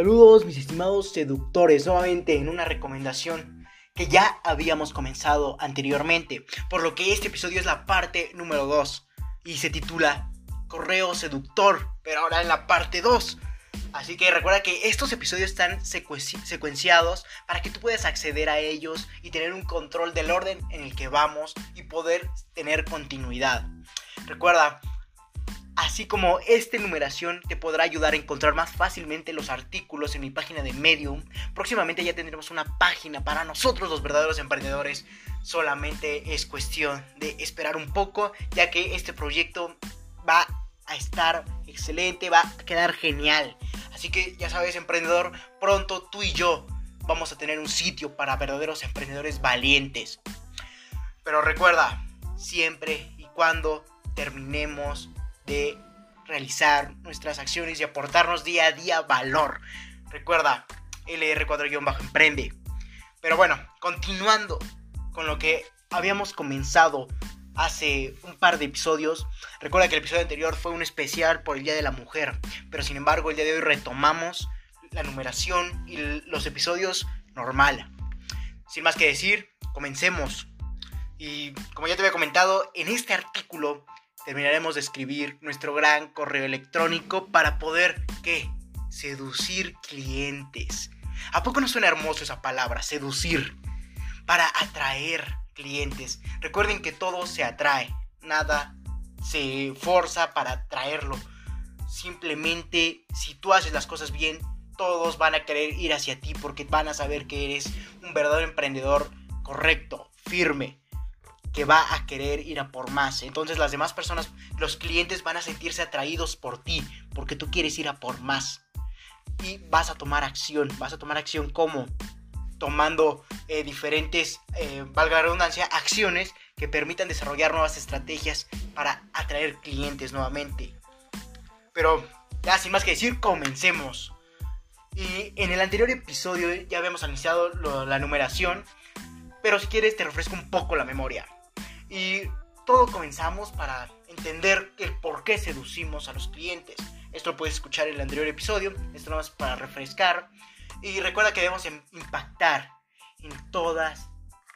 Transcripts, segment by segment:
Saludos mis estimados seductores, nuevamente en una recomendación que ya habíamos comenzado anteriormente, por lo que este episodio es la parte número 2 y se titula Correo Seductor, pero ahora en la parte 2. Así que recuerda que estos episodios están secuenciados para que tú puedas acceder a ellos y tener un control del orden en el que vamos y poder tener continuidad. Recuerda, así como esta numeración te podrá ayudar a encontrar más fácilmente los artículos en mi página de Medium. Próximamente ya tendremos una página para nosotros los verdaderos emprendedores. Solamente es cuestión de esperar un poco, ya que este proyecto va a estar excelente, va a quedar genial. Así que ya sabes, emprendedor, pronto tú y yo vamos a tener un sitio para verdaderos emprendedores valientes. Pero recuerda, siempre y cuando terminemos de realizar nuestras acciones y aportarnos día a día valor. Recuerda, LR4-emprende. Pero bueno, continuando con lo que habíamos comenzado hace un par de episodios. Recuerda que el episodio anterior fue un especial por el Día de la Mujer, pero sin embargo el día de hoy retomamos la numeración y los episodios normal. Sin más que decir, comencemos. Y como ya te había comentado, en este artículo terminaremos de escribir nuestro gran correo electrónico para poder, ¿qué? Seducir clientes. ¿A poco no suena hermoso esa palabra, seducir? Para atraer clientes. Recuerden que todo se atrae, nada se forza para atraerlo. Simplemente si tú haces las cosas bien, todos van a querer ir hacia ti porque van a saber que eres un verdadero emprendedor correcto, firme, que va a querer ir a por más. Entonces las demás personas, los clientes van a sentirse atraídos por ti, porque tú quieres ir a por más. Y vas a tomar acción, vas a tomar acción como tomando eh, diferentes, eh, valga la redundancia, acciones que permitan desarrollar nuevas estrategias para atraer clientes nuevamente. Pero ya sin más que decir, comencemos. Y en el anterior episodio ya habíamos iniciado la numeración, pero si quieres te refresco un poco la memoria. Y todo comenzamos para entender el por qué seducimos a los clientes. Esto lo puedes escuchar en el anterior episodio, esto no es para refrescar. Y recuerda que debemos impactar en todas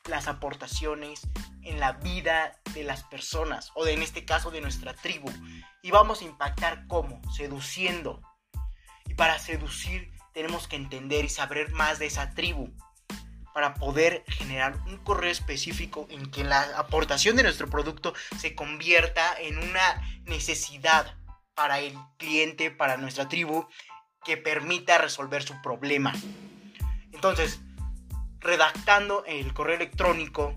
las aportaciones en la vida de las personas, o en este caso de nuestra tribu. Y vamos a impactar cómo, seduciendo. Y para seducir tenemos que entender y saber más de esa tribu para poder generar un correo específico en que la aportación de nuestro producto se convierta en una necesidad para el cliente, para nuestra tribu, que permita resolver su problema. Entonces, redactando el correo electrónico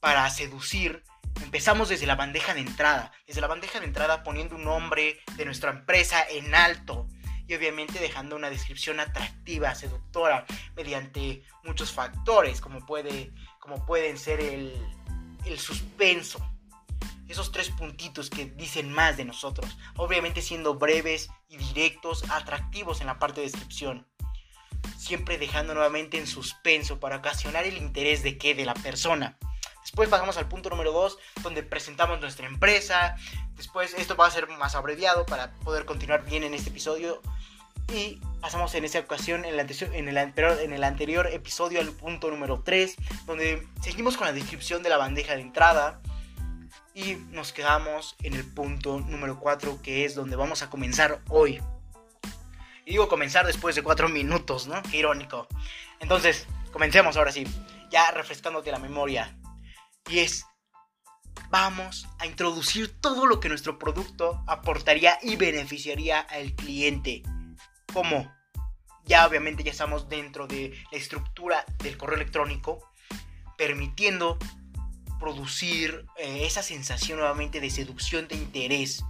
para seducir, empezamos desde la bandeja de entrada. Desde la bandeja de entrada poniendo un nombre de nuestra empresa en alto y obviamente dejando una descripción atractiva, seductora, mediante muchos factores, como, puede, como pueden ser el, el suspenso. Esos tres puntitos que dicen más de nosotros. Obviamente siendo breves y directos, atractivos en la parte de descripción. Siempre dejando nuevamente en suspenso para ocasionar el interés de qué, de la persona. Después pasamos al punto número 2, donde presentamos nuestra empresa. Después esto va a ser más abreviado para poder continuar bien en este episodio. Y pasamos en esa ocasión, en el, anterior, en, el anterior, en el anterior episodio, al punto número 3, donde seguimos con la descripción de la bandeja de entrada. Y nos quedamos en el punto número 4, que es donde vamos a comenzar hoy. Y digo comenzar después de 4 minutos, ¿no? Qué irónico. Entonces, comencemos ahora sí, ya refrescándote la memoria. Y es, vamos a introducir todo lo que nuestro producto aportaría y beneficiaría al cliente. ¿Cómo? Ya obviamente ya estamos dentro de la estructura del correo electrónico, permitiendo producir eh, esa sensación nuevamente de seducción de interés.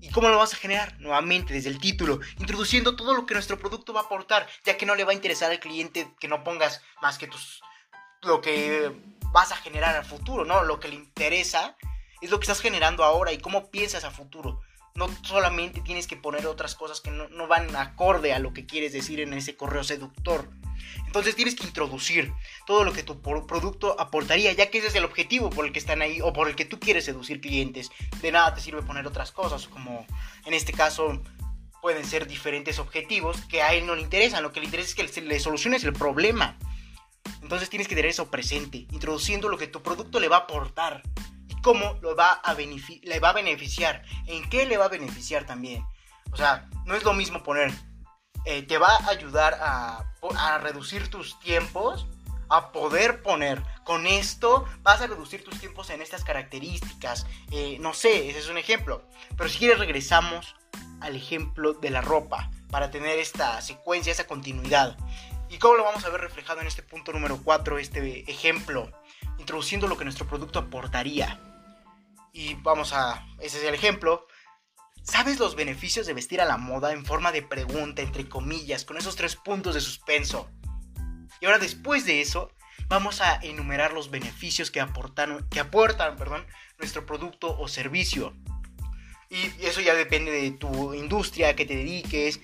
¿Y cómo lo vas a generar? Nuevamente desde el título, introduciendo todo lo que nuestro producto va a aportar, ya que no le va a interesar al cliente que no pongas más que tus lo que vas a generar al futuro, ¿no? Lo que le interesa es lo que estás generando ahora y cómo piensas a futuro no solamente tienes que poner otras cosas que no, van acorde a lo que quieres decir en ese correo seductor. Entonces tienes que introducir todo lo que tu producto aportaría, ya que ese es el objetivo por el que están ahí o por el que tú quieres seducir clientes. De nada te sirve poner otras cosas, como en este caso pueden ser diferentes objetivos que a él no le interesan. Lo que le interesa es que le soluciones el problema. Entonces tienes que tener eso presente, introduciendo lo que tu producto le va a aportar y cómo lo va a le va a beneficiar, en qué le va a beneficiar también. O sea, no es lo mismo poner, eh, te va a ayudar a, reducir tus tiempos, a poder poner, con esto vas a reducir tus tiempos en estas características. Eh, no sé, ese es un ejemplo. Pero si quieres regresamos al ejemplo de la ropa para tener esta secuencia, esa continuidad. ¿Y cómo lo vamos a ver reflejado en este punto número 4, este ejemplo? Introduciendo lo que nuestro producto aportaría. Y vamos a, ese es el ejemplo. ¿Sabes los beneficios de vestir a la moda en forma de pregunta, entre comillas, con esos tres puntos de suspenso? Y ahora después de eso, vamos a enumerar los beneficios que aportan, que aportan perdón, nuestro producto o servicio. Y eso ya depende de tu industria, a qué te dediques,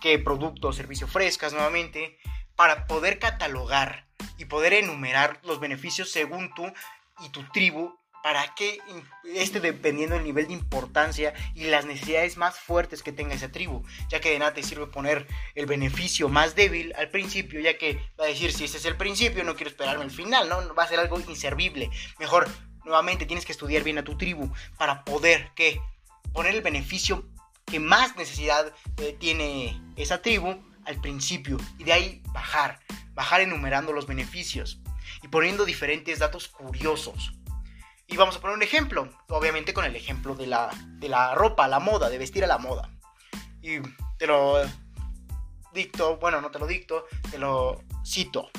qué producto o servicio ofrezcas nuevamente, para poder catalogar y poder enumerar los beneficios según tú y tu tribu para que esté dependiendo del nivel de importancia y las necesidades más fuertes que tenga esa tribu, ya que de nada te sirve poner el beneficio más débil al principio, ya que va a decir si ese es el principio, no quiero esperarme al final, ¿no? Va a ser algo inservible. Mejor, nuevamente, tienes que estudiar bien a tu tribu para poder que poner el beneficio que más necesidad eh, tiene esa tribu al principio y de ahí bajar, bajar enumerando los beneficios y poniendo diferentes datos curiosos. Y vamos a poner un ejemplo, obviamente con el ejemplo de la, de la ropa, la moda, de vestir a la moda. Y te lo dicto, bueno, no te lo dicto, te lo cito.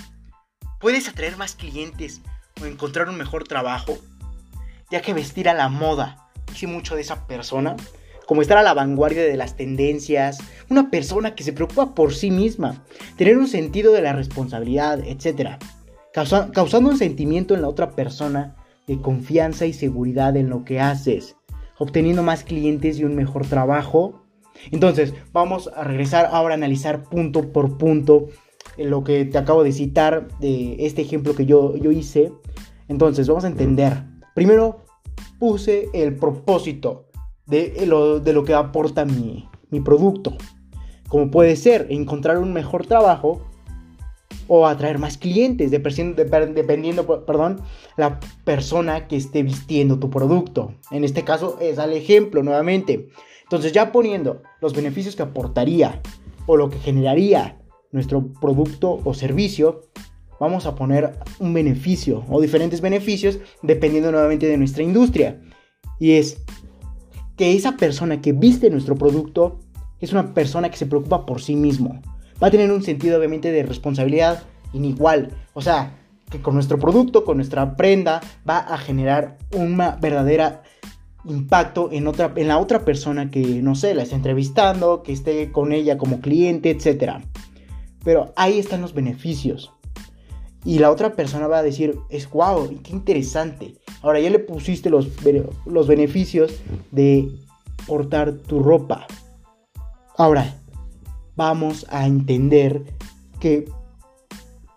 Puedes atraer más clientes o encontrar un mejor trabajo, ya que vestir a la moda dice mucho de esa persona, como estar a la vanguardia de las tendencias, una persona que se preocupa por sí misma, tener un sentido de la responsabilidad, etc. causando un sentimiento en la otra persona de confianza y seguridad en lo que haces, obteniendo más clientes y un mejor trabajo. Entonces, vamos a regresar ahora a analizar punto por punto lo que te acabo de citar de este ejemplo que yo, yo hice. Entonces, vamos a entender. Primero, puse el propósito de lo, de lo que aporta mi, mi producto. Como puede ser encontrar un mejor trabajo o atraer más clientes, dependiendo, perdón, la persona que esté vistiendo tu producto. En este caso es al ejemplo nuevamente. Entonces ya poniendo los beneficios que aportaría o lo que generaría nuestro producto o servicio, vamos a poner un beneficio o diferentes beneficios dependiendo nuevamente de nuestra industria. Y es que esa persona que viste nuestro producto es una persona que se preocupa por sí mismo va a tener un sentido obviamente de responsabilidad inigual. O sea, que con nuestro producto, con nuestra prenda, va a generar una verdadera impacto en, otra, en la otra persona que, no sé, la esté entrevistando, que esté con ella como cliente, etc. Pero ahí están los beneficios. Y la otra persona va a decir, es guau, qué interesante. Ahora ya le pusiste los, los beneficios de portar tu ropa. Ahora, vamos a entender que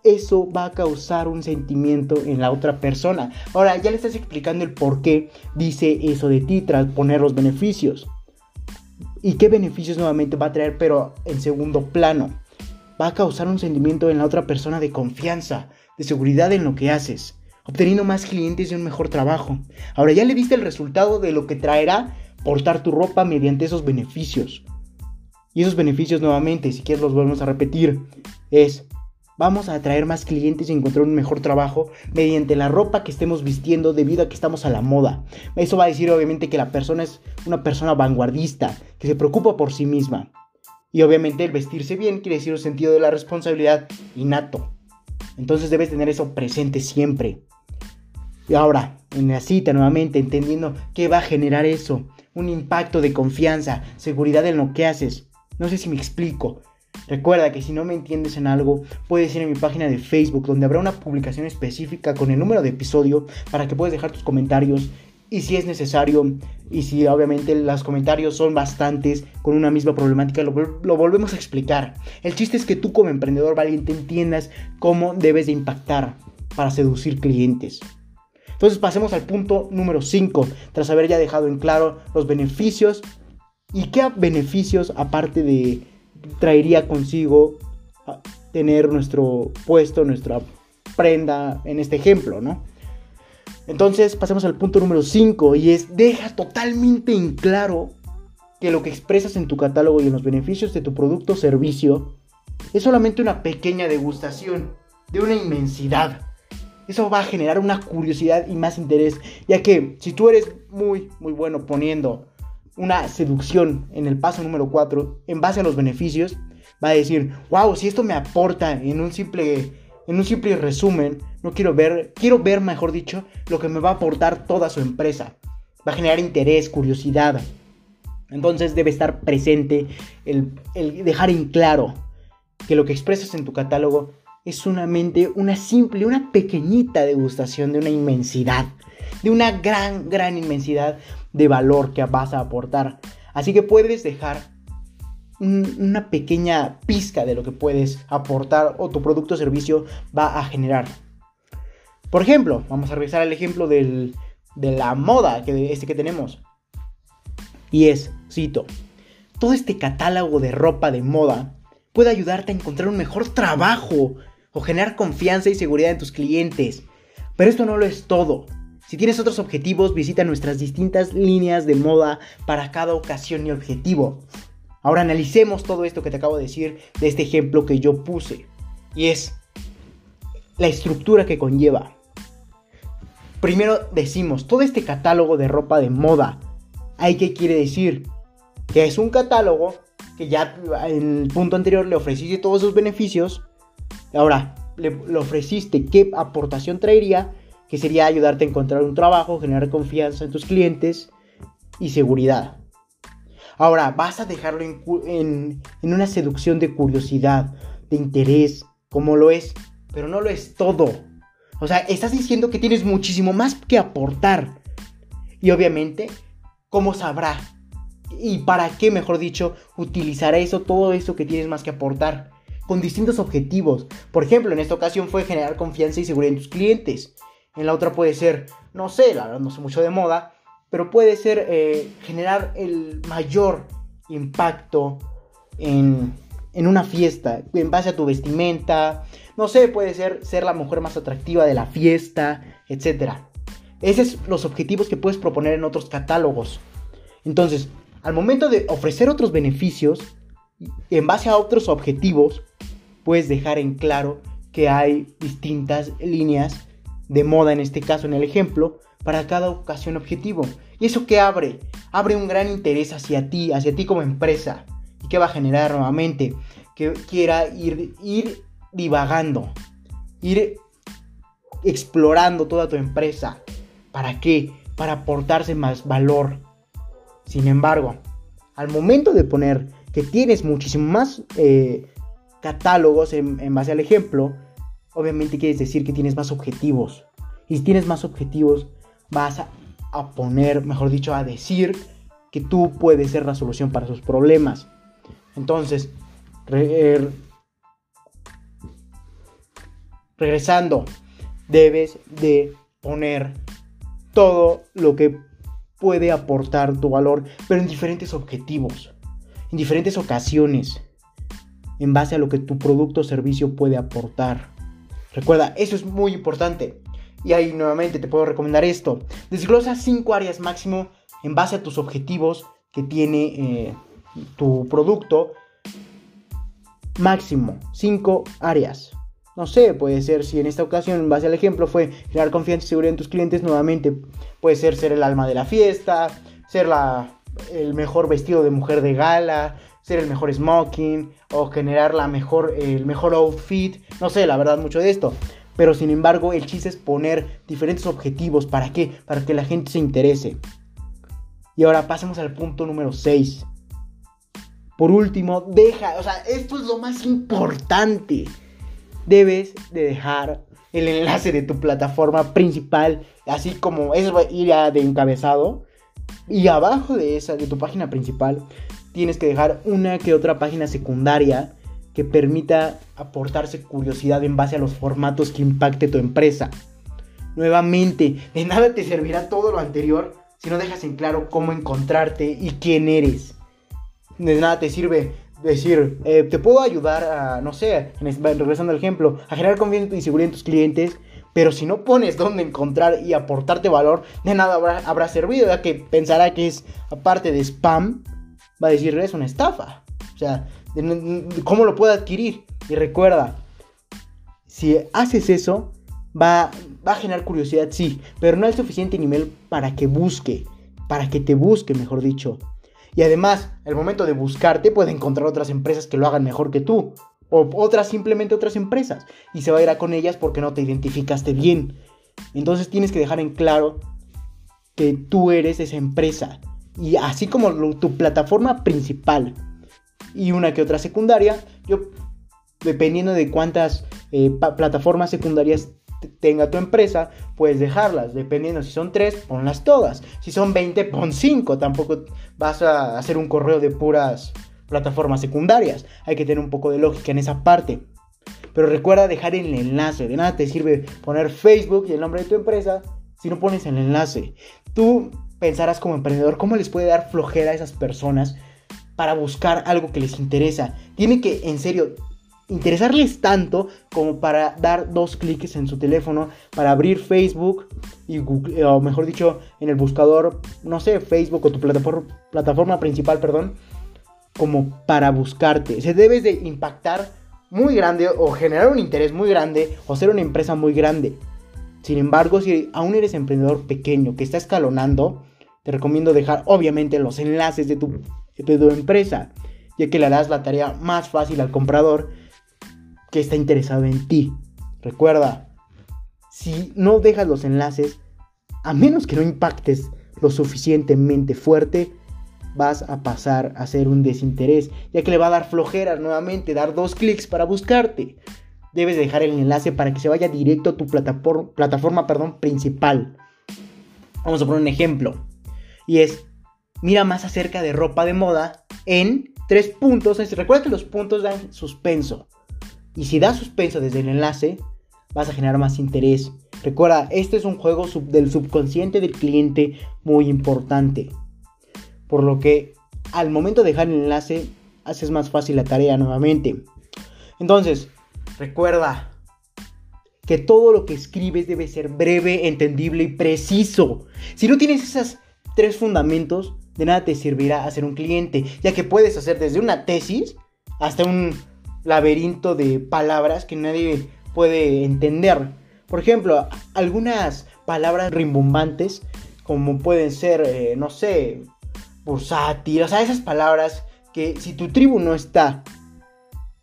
eso va a causar un sentimiento en la otra persona. Ahora, ya le estás explicando el por qué dice eso de ti tras poner los beneficios. ¿Y qué beneficios nuevamente va a traer, pero en segundo plano? Va a causar un sentimiento en la otra persona de confianza, de seguridad en lo que haces, obteniendo más clientes y un mejor trabajo. Ahora ya le viste el resultado de lo que traerá portar tu ropa mediante esos beneficios. Y esos beneficios nuevamente, si quieres los volvemos a repetir, es vamos a atraer más clientes y encontrar un mejor trabajo mediante la ropa que estemos vistiendo debido a que estamos a la moda. Eso va a decir obviamente que la persona es una persona vanguardista, que se preocupa por sí misma. Y obviamente el vestirse bien quiere decir un sentido de la responsabilidad innato. Entonces debes tener eso presente siempre. Y ahora, en la cita nuevamente, entendiendo qué va a generar eso. Un impacto de confianza, seguridad en lo que haces, no sé si me explico. Recuerda que si no me entiendes en algo, puedes ir a mi página de Facebook donde habrá una publicación específica con el número de episodio para que puedas dejar tus comentarios y si es necesario y si obviamente los comentarios son bastantes con una misma problemática, lo, volvemos a explicar. El chiste es que tú como emprendedor valiente entiendas cómo debes de impactar para seducir clientes. Entonces pasemos al punto número 5, tras haber ya dejado en claro los beneficios ¿Y qué beneficios aparte de traería consigo tener nuestro puesto, nuestra prenda en este ejemplo, ¿no? Entonces pasemos al punto número 5 y es deja totalmente en claro que lo que expresas en tu catálogo y en los beneficios de tu producto o servicio es solamente una pequeña degustación de una inmensidad. Eso va a generar una curiosidad y más interés, ya que si tú eres muy, muy bueno poniendo una seducción en el paso número 4 en base a los beneficios, va a decir, wow, si esto me aporta en un simple, en un simple resumen, no quiero ver, quiero ver, mejor dicho, lo que me va a aportar toda su empresa. Va a generar interés, curiosidad. Entonces debe estar presente el, el dejar en claro que lo que expresas en tu catálogo es solamente una simple, una pequeñita degustación de una inmensidad, de una gran, gran inmensidad de valor que vas a aportar. Así que puedes dejar una pequeña pizca de lo que puedes aportar o tu producto o servicio va a generar. Por ejemplo, vamos a revisar el ejemplo de la moda que, este que tenemos. Y es, cito, todo este catálogo de ropa de moda puede ayudarte a encontrar un mejor trabajo o generar confianza y seguridad en tus clientes. Pero esto no lo es todo. Si tienes otros objetivos, visita nuestras distintas líneas de moda para cada ocasión y objetivo. Ahora analicemos todo esto que te acabo de decir de este ejemplo que yo puse. Y es la estructura que conlleva. Primero decimos, todo este catálogo de ropa de moda. ¿Hay qué quiere decir? Que es un catálogo que ya en el punto anterior le ofreciste todos sus beneficios. Ahora, le, le ofreciste qué aportación traería, que sería ayudarte a encontrar un trabajo, generar confianza en tus clientes y seguridad. Ahora, vas a dejarlo en, una seducción de curiosidad, de interés, como lo es, pero no lo es todo. O sea, estás diciendo que tienes muchísimo más que aportar. Y obviamente, ¿cómo sabrá? Y para qué, mejor dicho, utilizará eso, todo eso que tienes más que aportar. Con distintos objetivos. Por ejemplo, en esta ocasión fue generar confianza y seguridad en tus clientes. En la otra puede ser, no sé, la verdad no sé mucho de moda, pero puede ser eh, generar el mayor impacto en, en una fiesta, en base a tu vestimenta, no sé, puede ser ser la mujer más atractiva de la fiesta, etc. Esos son los objetivos que puedes proponer en otros catálogos. Entonces, al momento de ofrecer otros beneficios, en base a otros objetivos, puedes dejar en claro que hay distintas líneas de moda, en este caso, en el ejemplo, para cada ocasión objetivo. ¿Y eso qué abre? Abre un gran interés hacia ti, hacia ti como empresa. ¿Y qué va a generar nuevamente? Que quiera ir, ir divagando, ir explorando toda tu empresa. ¿Para qué? Para aportarse más valor. Sin embargo, al momento de poner que tienes muchísimo más eh, catálogos en, en base al ejemplo, obviamente quieres decir que tienes más objetivos. Y si tienes más objetivos, vas a, poner, mejor dicho, a decir que tú puedes ser la solución para sus problemas. Entonces, er, regresando, debes de poner todo lo que puede aportar tu valor, pero en diferentes objetivos, en diferentes ocasiones, en base a lo que tu producto o servicio puede aportar. Recuerda, eso es muy importante. Y ahí nuevamente te puedo recomendar esto. Desglosa 5 áreas máximo en base a tus objetivos que tiene eh, tu producto. Máximo 5 áreas. No sé, puede ser si en esta ocasión, en base al ejemplo, fue generar confianza y seguridad en tus clientes, nuevamente puede ser ser el alma de la fiesta, ser la, el mejor vestido de mujer de gala, ser el mejor smoking o generar la mejor, el mejor outfit. No sé, la verdad, mucho de esto. Pero sin embargo, el chiste es poner diferentes objetivos. ¿Para qué? Para que la gente se interese. Y ahora pasemos al punto número 6. Por último, deja, o sea, esto es lo más importante. Debes de dejar el enlace de tu plataforma principal, así como eso va a ir de encabezado. Y abajo de esa, de tu página principal, tienes que dejar una que otra página secundaria que permita aportarse curiosidad en base a los formatos que impacte tu empresa. Nuevamente, de nada te servirá todo lo anterior si no dejas en claro cómo encontrarte y quién eres. de nada te sirve decir, eh, te puedo ayudar a, no sé, regresando al ejemplo, a generar confianza y seguridad en tus clientes, pero si no pones dónde encontrar y aportarte valor, de nada habrá, servido, ya que pensará que es, aparte de spam, va a decir, es una estafa. O sea, ¿cómo lo puedo adquirir? Y recuerda, si haces eso, va, va a generar curiosidad, sí, pero no es suficiente nivel para que busque, para que te busque, mejor dicho. Y además, al momento de buscarte, puede encontrar otras empresas que lo hagan mejor que tú. O otras, simplemente otras empresas. Y se va a ir a con ellas porque no te identificaste bien. Entonces tienes que dejar en claro que tú eres esa empresa. Y así como tu plataforma principal y una que otra secundaria, yo, dependiendo de cuántas eh, plataformas secundarias tenga tu empresa, puedes dejarlas. Dependiendo si son 3, ponlas todas. Si son 20, pon 5. Tampoco vas a hacer un correo de puras plataformas secundarias. Hay que tener un poco de lógica en esa parte. Pero recuerda dejar el enlace. De nada te sirve poner Facebook y el nombre de tu empresa si no pones el enlace. Tú pensarás como emprendedor cómo les puede dar flojera a esas personas para buscar algo que les interesa. Tiene que, en serio, interesarles tanto como para dar dos clics en su teléfono, para abrir Facebook y Google, o mejor dicho, en el buscador, no sé, Facebook o tu plataforma, plataforma principal, perdón, como para buscarte. Se debes de impactar muy grande o generar un interés muy grande o ser una empresa muy grande. Sin embargo, si aún eres emprendedor pequeño que está escalonando, te recomiendo dejar obviamente los enlaces de tu, de tu empresa, ya que le harás la tarea más fácil al comprador que está interesado en ti. Recuerda, si no dejas los enlaces, a menos que no impactes lo suficientemente fuerte, vas a pasar a ser un desinterés, ya que le va a dar flojera nuevamente, dar dos clics para buscarte. Debes dejar el enlace para que se vaya directo a tu plataforma, plataforma perdón, principal. Vamos a poner un ejemplo. Y es, mira más acerca de ropa de moda en tres puntos. Recuerda que los puntos dan suspenso. Y si das suspenso desde el enlace, vas a generar más interés. Recuerda, este es un juego del subconsciente del cliente muy importante. Por lo que al momento de dejar el enlace, haces más fácil la tarea nuevamente. Entonces, recuerda que todo lo que escribes debe ser breve, entendible y preciso. Si no tienes esos tres fundamentos, de nada te servirá hacer un cliente, ya que puedes hacer desde una tesis hasta un laberinto de palabras que nadie puede entender. Por ejemplo, algunas palabras rimbombantes, como pueden ser, eh, no sé, bursátil, o sea, esas palabras que si tu tribu no está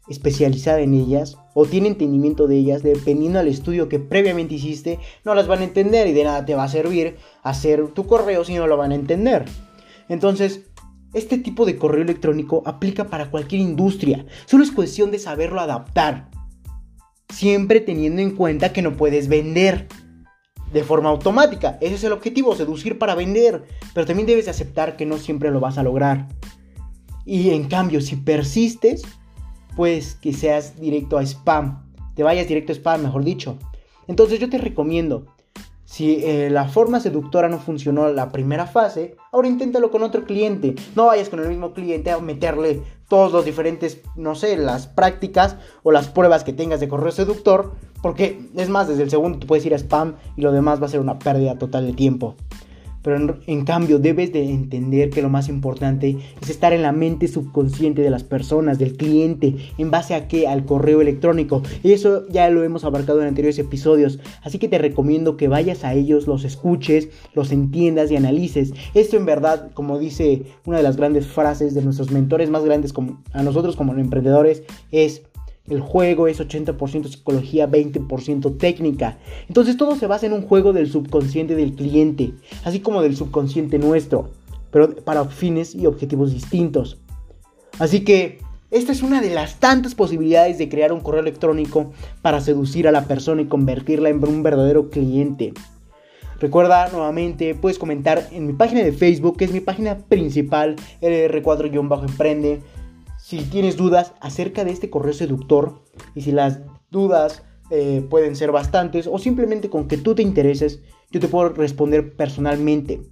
especializada en ellas o tiene entendimiento de ellas, dependiendo del estudio que previamente hiciste, no las van a entender y de nada te va a servir hacer tu correo si no lo van a entender. Entonces, este tipo de correo electrónico aplica para cualquier industria, solo es cuestión de saberlo adaptar, siempre teniendo en cuenta que no puedes vender de forma automática, ese es el objetivo, seducir para vender, pero también debes aceptar que no siempre lo vas a lograr. Y en cambio, si persistes, pues que seas directo a spam, te vayas directo a spam, mejor dicho. Entonces yo te recomiendo si eh, la forma seductora no funcionó la primera fase, ahora inténtalo con otro cliente. No vayas con el mismo cliente a meterle todos los diferentes, no sé, las prácticas o las pruebas que tengas de correo seductor. Porque es más, desde el segundo tú puedes ir a spam y lo demás va a ser una pérdida total de tiempo. Pero en, cambio debes de entender que lo más importante es estar en la mente subconsciente de las personas, del cliente, en base a qué, al correo electrónico. Y eso ya lo hemos abarcado en anteriores episodios. Así que te recomiendo que vayas a ellos, los escuches, los entiendas y analices. Esto en verdad, como dice una de las grandes frases de nuestros mentores más grandes a nosotros como emprendedores, es el juego es 80% psicología, 20% técnica. Entonces todo se basa en un juego del subconsciente del cliente, así como del subconsciente nuestro, pero para fines y objetivos distintos. Así que esta es una de las tantas posibilidades de crear un correo electrónico para seducir a la persona y convertirla en un verdadero cliente. Recuerda nuevamente, puedes comentar en mi página de Facebook, que es mi página principal, LR4-Emprende si tienes dudas acerca de este correo seductor y si las dudas eh, pueden ser bastantes o simplemente con que tú te intereses, yo te puedo responder personalmente.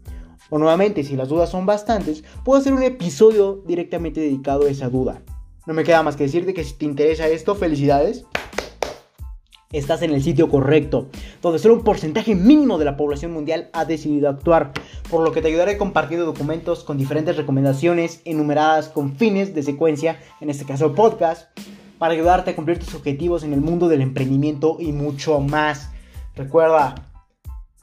O nuevamente, si las dudas son bastantes, puedo hacer un episodio directamente dedicado a esa duda. No me queda más que decirte que si te interesa esto, felicidades. Estás en el sitio correcto, donde solo un porcentaje mínimo de la población mundial ha decidido actuar, por lo que te ayudaré compartiendo documentos con diferentes recomendaciones enumeradas con fines de secuencia, en este caso podcast, para ayudarte a cumplir tus objetivos en el mundo del emprendimiento y mucho más. Recuerda,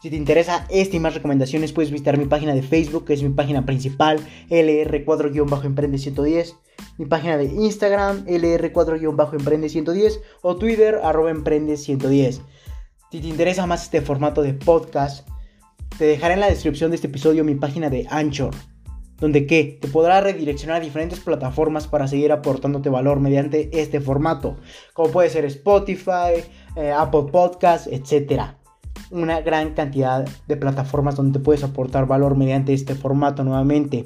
si te interesa esta y más recomendaciones, puedes visitar mi página de Facebook, que es mi página principal, LR4-Emprende110, mi página de Instagram, LR4-Emprende110, o Twitter, arroba Emprende110. Si te interesa más este formato de podcast, te dejaré en la descripción de este episodio mi página de Anchor, donde que te podrá redireccionar a diferentes plataformas para seguir aportándote valor mediante este formato, como puede ser Spotify, eh, Apple Podcasts, etcétera una gran cantidad de plataformas donde te puedes aportar valor mediante este formato nuevamente.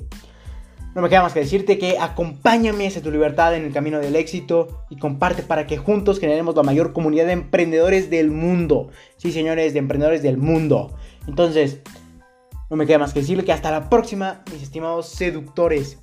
No me queda más que decirte que acompáñame hacia tu libertad en el camino del éxito y comparte para que juntos generemos la mayor comunidad de emprendedores del mundo. Sí, señores, de emprendedores del mundo. Entonces, no me queda más que decirle que hasta la próxima, mis estimados seductores.